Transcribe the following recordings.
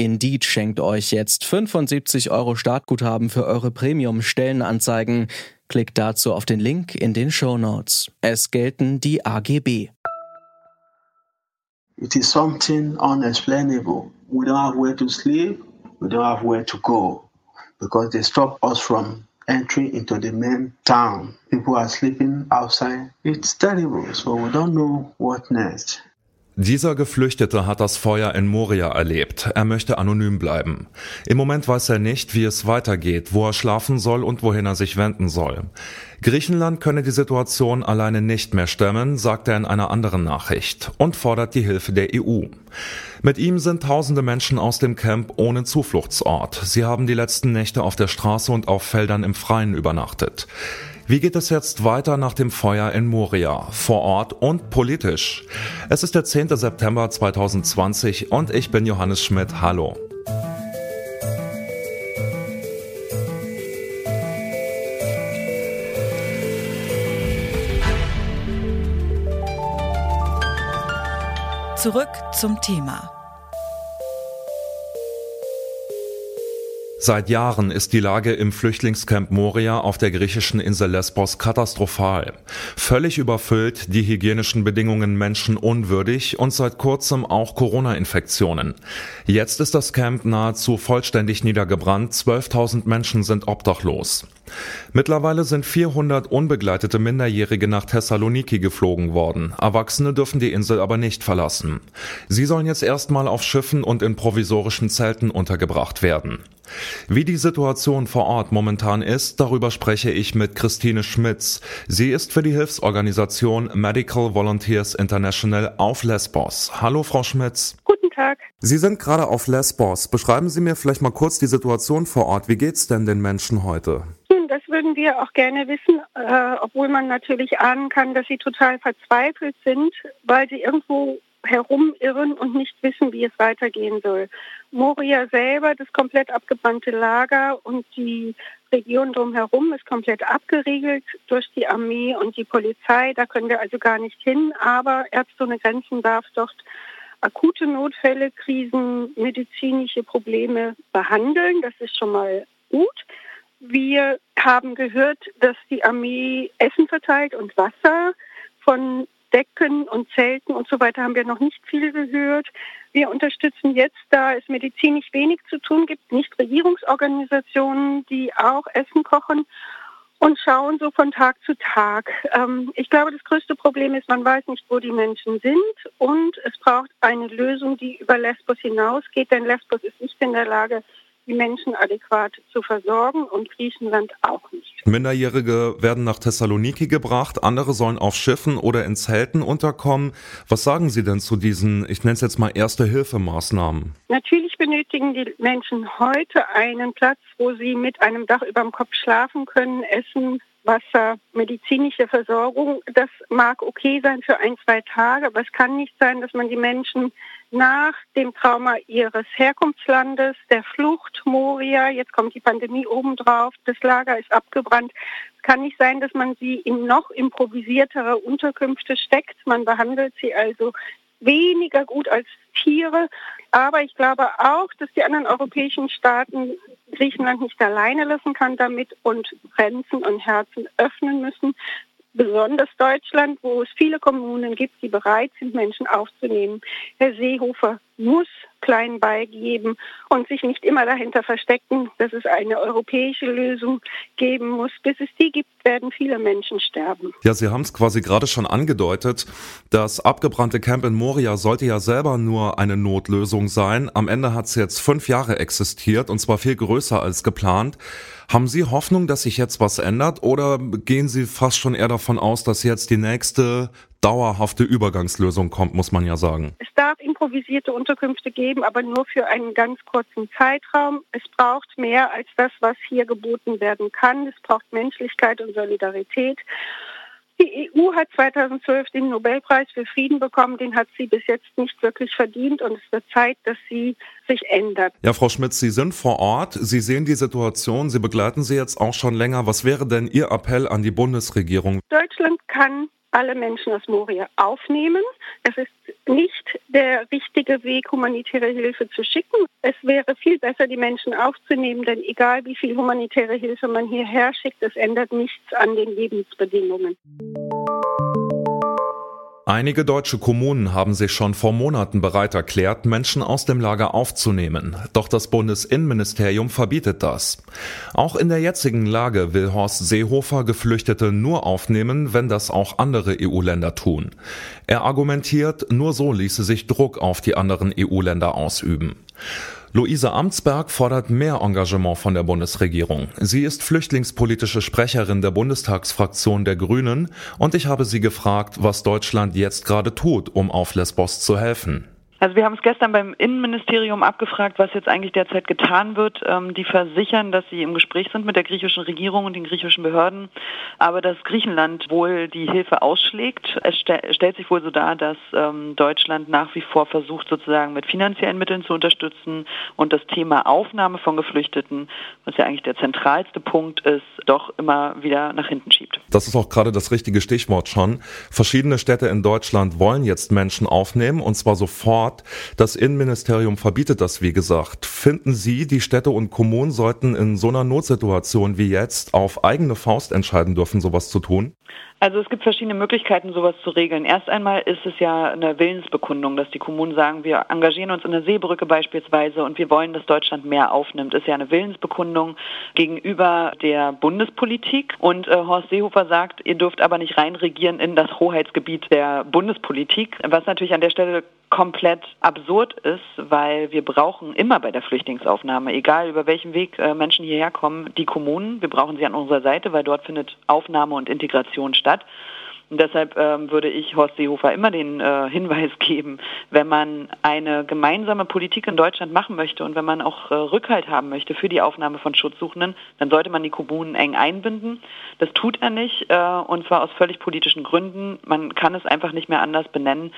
Indeed schenkt euch jetzt 75 Euro Startguthaben für eure Premium-Stellenanzeigen. Klickt dazu auf den Link in den Show Notes. Es gelten die AGB. It is something unexplainable. We don't have where to sleep, we don't have where to go because they stop us from entering into the main town. People are sleeping outside. It's terrible, so we don't know what next. Dieser Geflüchtete hat das Feuer in Moria erlebt. Er möchte anonym bleiben. Im Moment weiß er nicht, wie es weitergeht, wo er schlafen soll und wohin er sich wenden soll. Griechenland könne die Situation alleine nicht mehr stemmen, sagt er in einer anderen Nachricht und fordert die Hilfe der EU. Mit ihm sind tausende Menschen aus dem Camp ohne Zufluchtsort. Sie haben die letzten Nächte auf der Straße und auf Feldern im Freien übernachtet. Wie geht es jetzt weiter nach dem Feuer in Moria, vor Ort und politisch? Es ist der 10. September 2020 und ich bin Johannes Schmidt. Hallo. Zurück zum Thema. Seit Jahren ist die Lage im Flüchtlingscamp Moria auf der griechischen Insel Lesbos katastrophal. Völlig überfüllt, die hygienischen Bedingungen menschenunwürdig und seit kurzem auch Corona-Infektionen. Jetzt ist das Camp nahezu vollständig niedergebrannt, 12.000 Menschen sind obdachlos. Mittlerweile sind 400 unbegleitete Minderjährige nach Thessaloniki geflogen worden. Erwachsene dürfen die Insel aber nicht verlassen. Sie sollen jetzt erstmal auf Schiffen und in provisorischen Zelten untergebracht werden. Wie die Situation vor Ort momentan ist, darüber spreche ich mit Christine Schmitz. Sie ist für die Hilfsorganisation Medical Volunteers International auf Lesbos. Hallo, Frau Schmitz. Guten Tag. Sie sind gerade auf Lesbos. Beschreiben Sie mir vielleicht mal kurz die Situation vor Ort. Wie geht's denn den Menschen heute? Das würden wir auch gerne wissen, äh, obwohl man natürlich ahnen kann, dass sie total verzweifelt sind, weil sie irgendwo herumirren und nicht wissen, wie es weitergehen soll. Moria selber, das komplett abgebrannte Lager und die Region drumherum ist komplett abgeriegelt durch die Armee und die Polizei. Da können wir also gar nicht hin. Aber Ärzte ohne Grenzen darf dort akute Notfälle, Krisen, medizinische Probleme behandeln. Das ist schon mal gut. Wir haben gehört, dass die Armee Essen verteilt und Wasser. Von Decken und Zelten und so weiter haben wir noch nicht viel gehört. Wir unterstützen jetzt, da es medizinisch wenig zu tun gibt, nicht Regierungsorganisationen, die auch Essen kochen und schauen so von Tag zu Tag. Ähm, ich glaube, das größte Problem ist, man weiß nicht, wo die Menschen sind und es braucht eine Lösung, die über Lesbos hinausgeht, denn Lesbos ist nicht in der Lage, die Menschen adäquat zu versorgen und Griechenland auch nicht. Minderjährige werden nach Thessaloniki gebracht, andere sollen auf Schiffen oder in Zelten unterkommen. Was sagen Sie denn zu diesen, ich nenne es jetzt mal Erste-Hilfemaßnahmen? Natürlich benötigen die Menschen heute einen Platz, wo sie mit einem Dach über dem Kopf schlafen können, essen, Wasser, medizinische Versorgung. Das mag okay sein für ein, zwei Tage, aber es kann nicht sein, dass man die Menschen nach dem Trauma ihres Herkunftslandes, der Flucht, Moria, jetzt kommt die Pandemie obendrauf, das Lager ist abgebrannt. Es kann nicht sein, dass man sie in noch improvisiertere Unterkünfte steckt. Man behandelt sie also weniger gut als Tiere. Aber ich glaube auch, dass die anderen europäischen Staaten Griechenland nicht alleine lassen kann damit und Grenzen und Herzen öffnen müssen besonders Deutschland, wo es viele Kommunen gibt, die bereit sind, Menschen aufzunehmen. Herr Seehofer muss klein beigeben und sich nicht immer dahinter verstecken, dass es eine europäische Lösung geben muss. Bis es die gibt, werden viele Menschen sterben. Ja, Sie haben es quasi gerade schon angedeutet. Das abgebrannte Camp in Moria sollte ja selber nur eine Notlösung sein. Am Ende hat es jetzt fünf Jahre existiert und zwar viel größer als geplant. Haben Sie Hoffnung, dass sich jetzt was ändert oder gehen Sie fast schon eher davon aus, dass jetzt die nächste dauerhafte Übergangslösung kommt, muss man ja sagen? Es improvisierte Unterkünfte geben, aber nur für einen ganz kurzen Zeitraum. Es braucht mehr als das, was hier geboten werden kann. Es braucht Menschlichkeit und Solidarität. Die EU hat 2012 den Nobelpreis für Frieden bekommen. Den hat sie bis jetzt nicht wirklich verdient und es wird Zeit, dass sie sich ändert. Ja, Frau Schmidt, Sie sind vor Ort. Sie sehen die Situation. Sie begleiten sie jetzt auch schon länger. Was wäre denn Ihr Appell an die Bundesregierung? Deutschland kann alle Menschen aus Moria aufnehmen. Es ist nicht der richtige Weg, humanitäre Hilfe zu schicken. Es wäre viel besser, die Menschen aufzunehmen, denn egal wie viel humanitäre Hilfe man hierher schickt, es ändert nichts an den Lebensbedingungen. Einige deutsche Kommunen haben sich schon vor Monaten bereit erklärt, Menschen aus dem Lager aufzunehmen. Doch das Bundesinnenministerium verbietet das. Auch in der jetzigen Lage will Horst Seehofer Geflüchtete nur aufnehmen, wenn das auch andere EU-Länder tun. Er argumentiert, nur so ließe sich Druck auf die anderen EU-Länder ausüben. Luise Amtsberg fordert mehr Engagement von der Bundesregierung. Sie ist flüchtlingspolitische Sprecherin der Bundestagsfraktion der Grünen und ich habe sie gefragt, was Deutschland jetzt gerade tut, um auf Lesbos zu helfen. Also wir haben es gestern beim Innenministerium abgefragt, was jetzt eigentlich derzeit getan wird. Ähm, die versichern, dass sie im Gespräch sind mit der griechischen Regierung und den griechischen Behörden, aber dass Griechenland wohl die Hilfe ausschlägt. Es st stellt sich wohl so dar, dass ähm, Deutschland nach wie vor versucht, sozusagen mit finanziellen Mitteln zu unterstützen und das Thema Aufnahme von Geflüchteten, was ja eigentlich der zentralste Punkt ist, doch immer wieder nach hinten schiebt. Das ist auch gerade das richtige Stichwort schon. Verschiedene Städte in Deutschland wollen jetzt Menschen aufnehmen und zwar sofort Ort. Das Innenministerium verbietet das, wie gesagt. Finden Sie, die Städte und Kommunen sollten in so einer Notsituation wie jetzt auf eigene Faust entscheiden dürfen, sowas zu tun? Also es gibt verschiedene Möglichkeiten, sowas zu regeln. Erst einmal ist es ja eine Willensbekundung, dass die Kommunen sagen, wir engagieren uns in der Seebrücke beispielsweise und wir wollen, dass Deutschland mehr aufnimmt. Ist ja eine Willensbekundung gegenüber der Bundespolitik. Und äh, Horst Seehofer sagt, ihr dürft aber nicht reinregieren in das Hoheitsgebiet der Bundespolitik, was natürlich an der Stelle komplett absurd ist, weil wir brauchen immer bei der Flüchtlingsaufnahme, egal über welchen Weg äh, Menschen hierher kommen, die Kommunen. Wir brauchen sie an unserer Seite, weil dort findet Aufnahme und Integration statt. Und deshalb ähm, würde ich Horst Seehofer immer den äh, Hinweis geben, wenn man eine gemeinsame Politik in Deutschland machen möchte und wenn man auch äh, Rückhalt haben möchte für die Aufnahme von Schutzsuchenden, dann sollte man die Kommunen eng einbinden. Das tut er nicht äh, und zwar aus völlig politischen Gründen. Man kann es einfach nicht mehr anders benennen.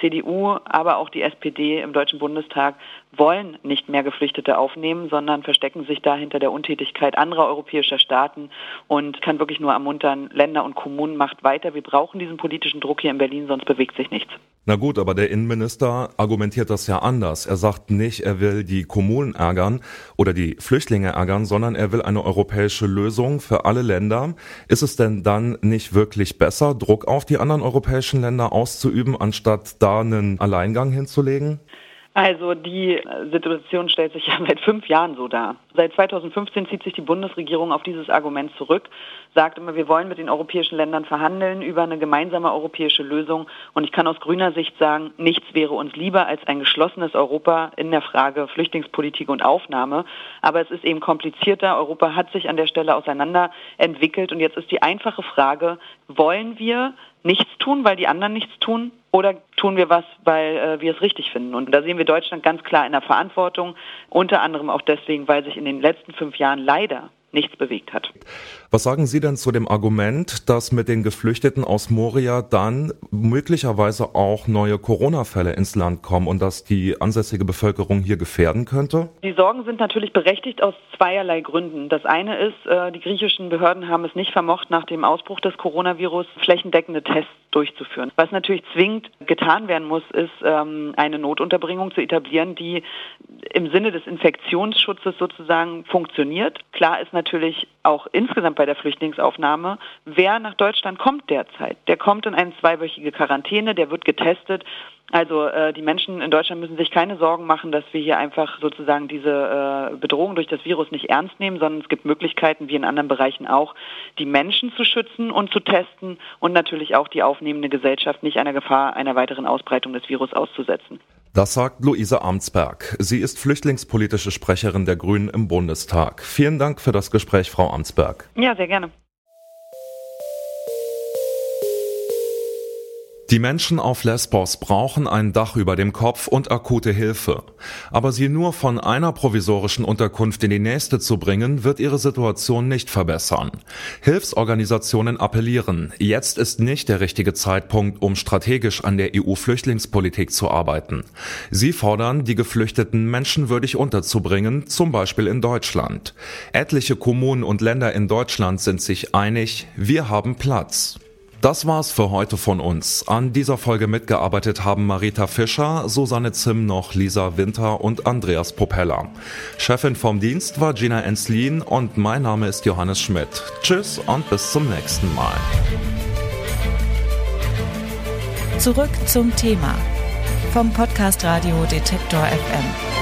CDU, aber auch die SPD im Deutschen Bundestag wollen nicht mehr Geflüchtete aufnehmen, sondern verstecken sich da hinter der Untätigkeit anderer europäischer Staaten und kann wirklich nur ermuntern, Länder und Kommunen macht weiter. Wir brauchen diesen politischen Druck hier in Berlin, sonst bewegt sich nichts. Na gut, aber der Innenminister argumentiert das ja anders. Er sagt nicht, er will die Kommunen ärgern oder die Flüchtlinge ärgern, sondern er will eine europäische Lösung für alle Länder. Ist es denn dann nicht wirklich besser, Druck auf die anderen europäischen Länder auszuüben, anstatt da einen Alleingang hinzulegen? Also die Situation stellt sich ja seit fünf Jahren so dar. Seit 2015 zieht sich die Bundesregierung auf dieses Argument zurück, sagt immer, wir wollen mit den europäischen Ländern verhandeln über eine gemeinsame europäische Lösung. Und ich kann aus grüner Sicht sagen, nichts wäre uns lieber als ein geschlossenes Europa in der Frage Flüchtlingspolitik und Aufnahme. Aber es ist eben komplizierter. Europa hat sich an der Stelle auseinanderentwickelt. Und jetzt ist die einfache Frage, wollen wir nichts tun, weil die anderen nichts tun? Oder tun wir was, weil äh, wir es richtig finden? Und da sehen wir Deutschland ganz klar in der Verantwortung, unter anderem auch deswegen, weil sich in den letzten fünf Jahren leider nichts bewegt hat. Was sagen Sie denn zu dem Argument, dass mit den Geflüchteten aus Moria dann möglicherweise auch neue Corona-Fälle ins Land kommen und dass die ansässige Bevölkerung hier gefährden könnte? Die Sorgen sind natürlich berechtigt aus zweierlei Gründen. Das eine ist, äh, die griechischen Behörden haben es nicht vermocht, nach dem Ausbruch des Coronavirus flächendeckende Tests durchzuführen. Was natürlich zwingend getan werden muss, ist ähm, eine Notunterbringung zu etablieren, die im Sinne des Infektionsschutzes sozusagen funktioniert. Klar ist natürlich auch insgesamt bei der Flüchtlingsaufnahme, wer nach Deutschland kommt derzeit. Der kommt in eine zweiwöchige Quarantäne, der wird getestet. Also äh, die Menschen in Deutschland müssen sich keine Sorgen machen, dass wir hier einfach sozusagen diese äh, Bedrohung durch das Virus nicht ernst nehmen, sondern es gibt Möglichkeiten, wie in anderen Bereichen auch, die Menschen zu schützen und zu testen und natürlich auch die aufnehmende Gesellschaft nicht einer Gefahr einer weiteren Ausbreitung des Virus auszusetzen. Das sagt Luise Amtsberg. Sie ist flüchtlingspolitische Sprecherin der Grünen im Bundestag. Vielen Dank für das Gespräch, Frau Amtsberg. Ja, sehr gerne. Die Menschen auf Lesbos brauchen ein Dach über dem Kopf und akute Hilfe. Aber sie nur von einer provisorischen Unterkunft in die nächste zu bringen, wird ihre Situation nicht verbessern. Hilfsorganisationen appellieren, jetzt ist nicht der richtige Zeitpunkt, um strategisch an der EU-Flüchtlingspolitik zu arbeiten. Sie fordern, die Geflüchteten menschenwürdig unterzubringen, zum Beispiel in Deutschland. Etliche Kommunen und Länder in Deutschland sind sich einig, wir haben Platz. Das war's für heute von uns. An dieser Folge mitgearbeitet haben Marita Fischer, Susanne Zimnoch, Lisa Winter und Andreas Propeller. Chefin vom Dienst war Gina Enslin und mein Name ist Johannes Schmidt. Tschüss und bis zum nächsten Mal. Zurück zum Thema vom Podcast Radio Detektor FM.